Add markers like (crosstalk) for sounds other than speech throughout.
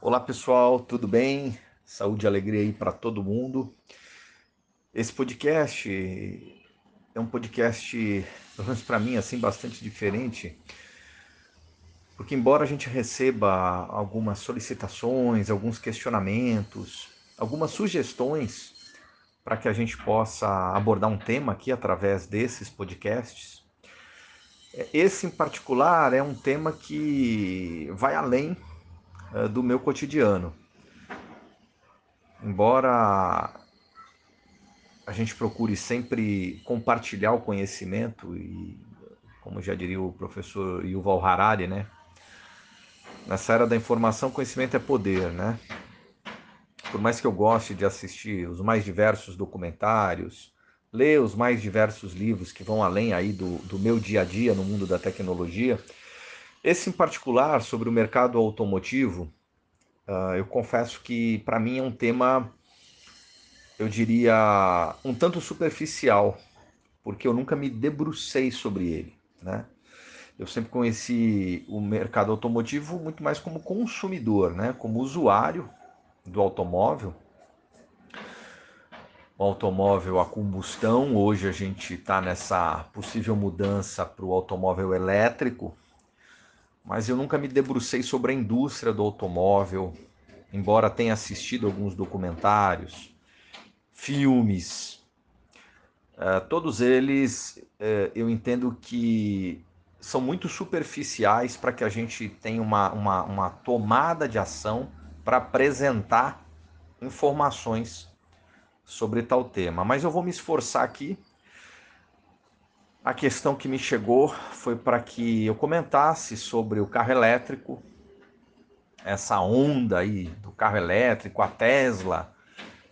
Olá pessoal, tudo bem? Saúde e alegria aí para todo mundo. Esse podcast é um podcast, pelo menos para mim, assim, bastante diferente, porque embora a gente receba algumas solicitações, alguns questionamentos, algumas sugestões para que a gente possa abordar um tema aqui através desses podcasts, esse em particular é um tema que vai além do meu cotidiano. Embora a gente procure sempre compartilhar o conhecimento e, como já diria o professor Yuval Harari, né? Nessa era da informação, conhecimento é poder, né? Por mais que eu goste de assistir os mais diversos documentários, ler os mais diversos livros que vão além aí do, do meu dia a dia no mundo da tecnologia. Esse em particular, sobre o mercado automotivo, uh, eu confesso que para mim é um tema, eu diria, um tanto superficial, porque eu nunca me debrucei sobre ele, né? Eu sempre conheci o mercado automotivo muito mais como consumidor, né? como usuário do automóvel, o automóvel a combustão. Hoje a gente está nessa possível mudança para o automóvel elétrico, mas eu nunca me debrucei sobre a indústria do automóvel, embora tenha assistido alguns documentários, filmes. Uh, todos eles uh, eu entendo que são muito superficiais para que a gente tenha uma, uma, uma tomada de ação para apresentar informações sobre tal tema, mas eu vou me esforçar aqui. A questão que me chegou foi para que eu comentasse sobre o carro elétrico, essa onda aí do carro elétrico, a Tesla,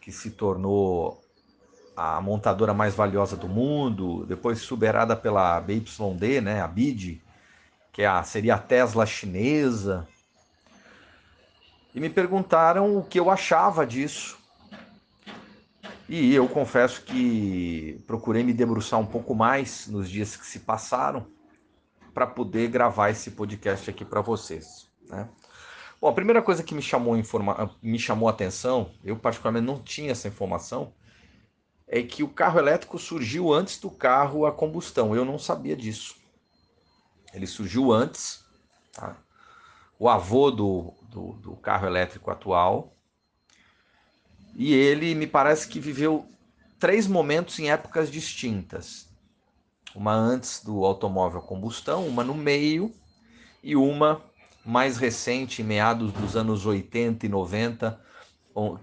que se tornou a montadora mais valiosa do mundo, depois superada pela BYD, né, a BID, que é a, seria a Tesla chinesa. E me perguntaram o que eu achava disso. E eu confesso que procurei me debruçar um pouco mais nos dias que se passaram para poder gravar esse podcast aqui para vocês. Né? Bom, a primeira coisa que me chamou, informa... me chamou a atenção, eu particularmente não tinha essa informação, é que o carro elétrico surgiu antes do carro a combustão. Eu não sabia disso. Ele surgiu antes. Tá? O avô do, do, do carro elétrico atual e ele me parece que viveu três momentos em épocas distintas. Uma antes do automóvel a combustão, uma no meio e uma mais recente, em meados dos anos 80 e 90,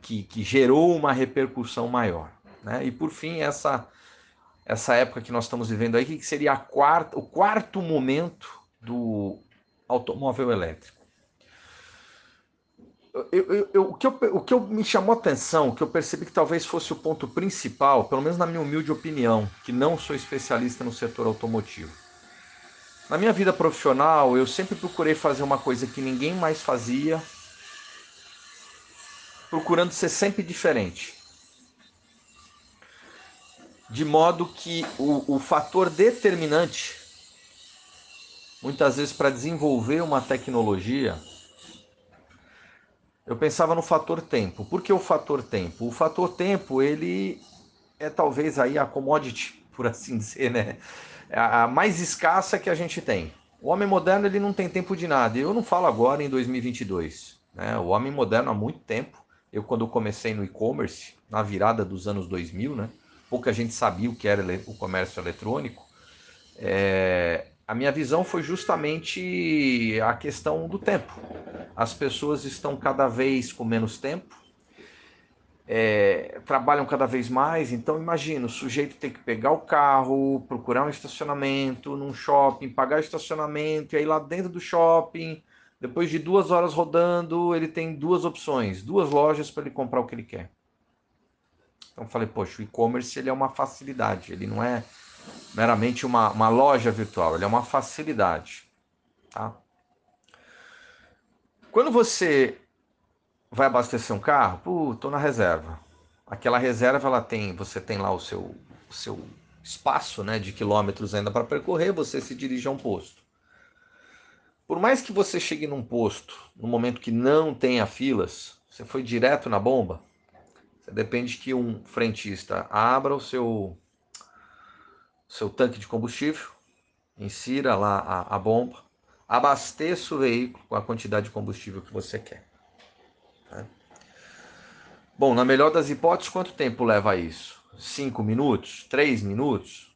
que, que gerou uma repercussão maior. Né? E por fim, essa, essa época que nós estamos vivendo aí, que seria quarta, o quarto momento do automóvel elétrico eu, eu, o, que o que me chamou a atenção, que eu percebi que talvez fosse o ponto principal, pelo menos na minha humilde opinião, que não sou especialista no setor automotivo. Na minha vida profissional, eu sempre procurei fazer uma coisa que ninguém mais fazia, procurando ser sempre diferente. De modo que o, o fator determinante, muitas vezes para desenvolver uma tecnologia, eu pensava no fator tempo. Por que o fator tempo? O fator tempo, ele é talvez aí a commodity, (laughs) por assim dizer, né? A mais escassa que a gente tem. O homem moderno, ele não tem tempo de nada. Eu não falo agora em 2022. Né? O homem moderno há muito tempo. Eu, quando comecei no e-commerce, na virada dos anos 2000, né? pouca gente sabia o que era o comércio eletrônico. É, a minha visão foi justamente a questão do tempo. As pessoas estão cada vez com menos tempo, é, trabalham cada vez mais. Então, imagina: o sujeito tem que pegar o carro, procurar um estacionamento num shopping, pagar estacionamento, e aí lá dentro do shopping, depois de duas horas rodando, ele tem duas opções, duas lojas para ele comprar o que ele quer. Então, falei: poxa, o e-commerce ele é uma facilidade, ele não é meramente uma, uma loja virtual, ele é uma facilidade. Tá? Quando você vai abastecer um carro, pô, tô na reserva. Aquela reserva ela tem, você tem lá o seu, o seu espaço, né, de quilômetros ainda para percorrer, você se dirige a um posto. Por mais que você chegue num posto, no momento que não tenha filas, você foi direto na bomba, você depende que um frentista abra o seu, seu tanque de combustível, insira lá a, a bomba, abasteça o veículo com a quantidade de combustível que você quer. Né? Bom, na melhor das hipóteses, quanto tempo leva isso? Cinco minutos? Três minutos?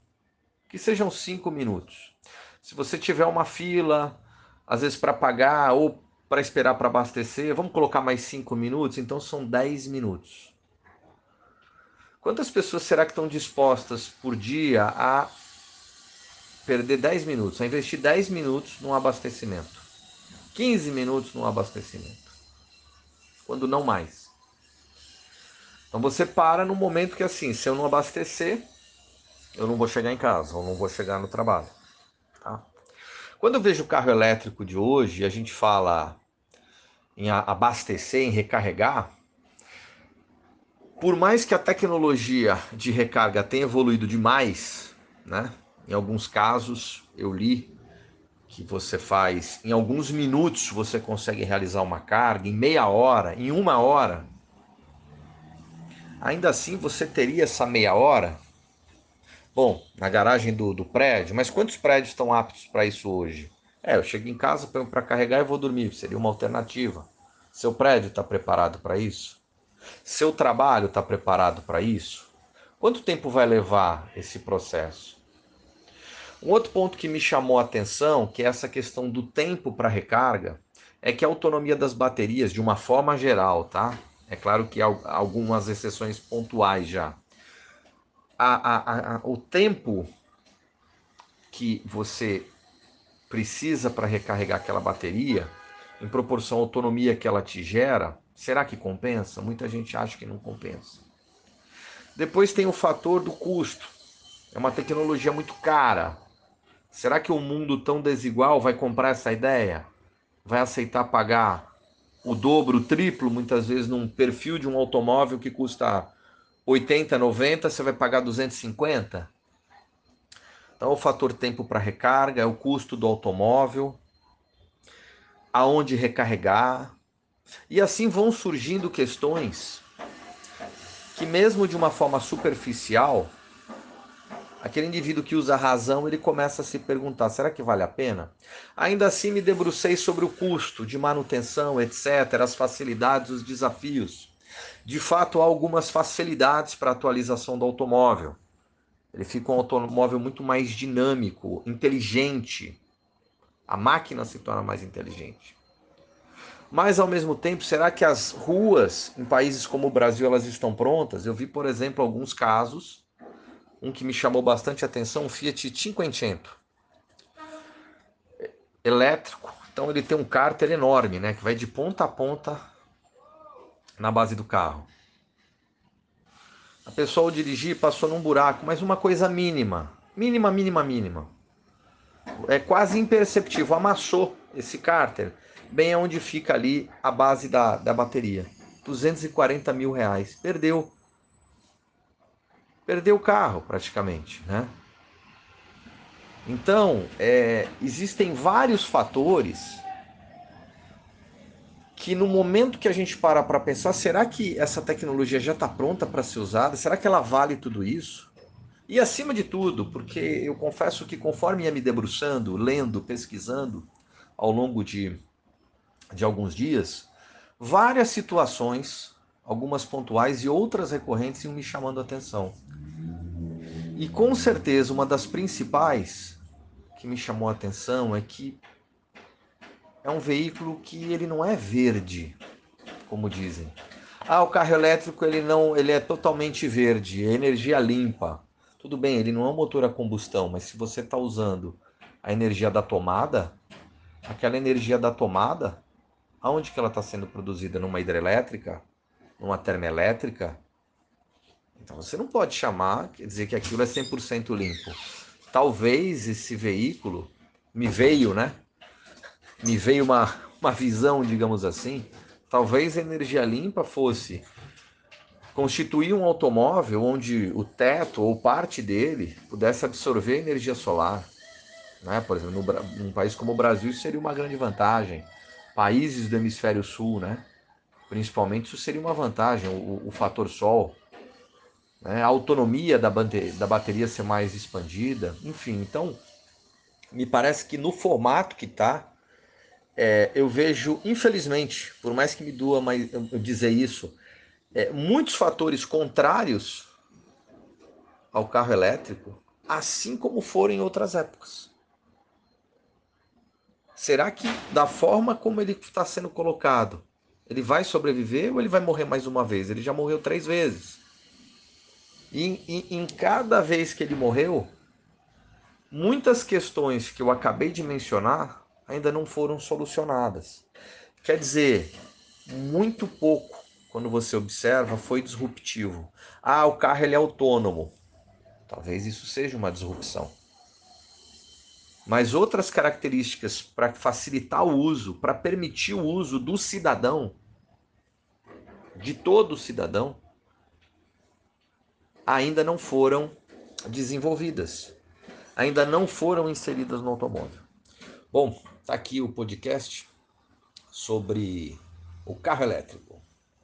Que sejam cinco minutos. Se você tiver uma fila, às vezes para pagar ou para esperar para abastecer, vamos colocar mais cinco minutos, então são dez minutos. Quantas pessoas será que estão dispostas por dia a perder 10 minutos, a investir 10 minutos num abastecimento? 15 minutos num abastecimento. Quando não mais. Então você para no momento que assim, se eu não abastecer, eu não vou chegar em casa, ou não vou chegar no trabalho. Tá? Quando eu vejo o carro elétrico de hoje, a gente fala em abastecer, em recarregar, por mais que a tecnologia de recarga tenha evoluído demais, né? Em alguns casos eu li que você faz em alguns minutos você consegue realizar uma carga, em meia hora, em uma hora ainda assim você teria essa meia hora? Bom, na garagem do, do prédio, mas quantos prédios estão aptos para isso hoje? É, eu chego em casa para carregar e vou dormir, seria uma alternativa. Seu prédio está preparado para isso? Seu trabalho está preparado para isso? Quanto tempo vai levar esse processo? Um outro ponto que me chamou a atenção, que é essa questão do tempo para recarga, é que a autonomia das baterias, de uma forma geral, tá? É claro que há algumas exceções pontuais já. A, a, a, o tempo que você precisa para recarregar aquela bateria, em proporção à autonomia que ela te gera, será que compensa? Muita gente acha que não compensa. Depois tem o fator do custo. É uma tecnologia muito cara. Será que um mundo tão desigual vai comprar essa ideia? Vai aceitar pagar o dobro, o triplo, muitas vezes num perfil de um automóvel que custa 80, 90, você vai pagar 250. Então, o fator tempo para recarga, é o custo do automóvel, aonde recarregar. E assim vão surgindo questões que, mesmo de uma forma superficial, aquele indivíduo que usa a razão, ele começa a se perguntar: será que vale a pena? Ainda assim, me debrucei sobre o custo de manutenção, etc., as facilidades, os desafios. De fato, há algumas facilidades para a atualização do automóvel. Ele fica um automóvel muito mais dinâmico, inteligente. A máquina se torna mais inteligente. Mas ao mesmo tempo, será que as ruas em países como o Brasil elas estão prontas? Eu vi, por exemplo, alguns casos um que me chamou bastante atenção, um Fiat Cinquecento. Elétrico, então ele tem um cárter enorme, né, que vai de ponta a ponta na base do carro. A pessoa ao dirigir passou num buraco, mas uma coisa mínima, mínima, mínima, mínima. É quase imperceptível, amassou esse cárter bem onde fica ali a base da, da bateria. 240 mil reais. Perdeu perdeu o carro praticamente, né? Então, é, existem vários fatores que no momento que a gente para para pensar, será que essa tecnologia já está pronta para ser usada? Será que ela vale tudo isso? E acima de tudo, porque eu confesso que conforme ia me debruçando, lendo, pesquisando ao longo de, de alguns dias, várias situações, algumas pontuais e outras recorrentes iam me chamando a atenção. E com certeza uma das principais que me chamou a atenção é que é um veículo que ele não é verde, como dizem. Ah, o carro elétrico ele não, ele é totalmente verde, é energia limpa. Tudo bem, ele não é um motor a combustão, mas se você está usando a energia da tomada, aquela energia da tomada, aonde que ela está sendo produzida? Numa hidrelétrica? Numa termoelétrica? Então você não pode chamar, quer dizer que aquilo é 100% limpo. Talvez esse veículo me veio, né? Me veio uma, uma visão, digamos assim. Talvez a energia limpa fosse constituir um automóvel onde o teto ou parte dele pudesse absorver energia solar. Né? Por exemplo, num país como o Brasil, isso seria uma grande vantagem. Países do hemisfério sul, né? Principalmente, isso seria uma vantagem, o, o fator sol. Né? A autonomia da, da bateria ser mais expandida. Enfim, então, me parece que no formato que está, é, eu vejo, infelizmente, por mais que me doa mais, eu dizer isso, é, muitos fatores contrários ao carro elétrico, assim como foram em outras épocas. Será que, da forma como ele está sendo colocado, ele vai sobreviver ou ele vai morrer mais uma vez? Ele já morreu três vezes. E em, cada vez que ele morreu, muitas questões que eu acabei de mencionar ainda não foram solucionadas. Quer dizer, muito pouco, quando você observa, foi disruptivo. Ah, o carro ele é autônomo. Talvez isso seja uma disrupção. Mas outras características para facilitar o uso, para permitir o uso do cidadão, de todo cidadão, ainda não foram desenvolvidas, ainda não foram inseridas no automóvel. Bom, tá aqui o podcast sobre o carro elétrico.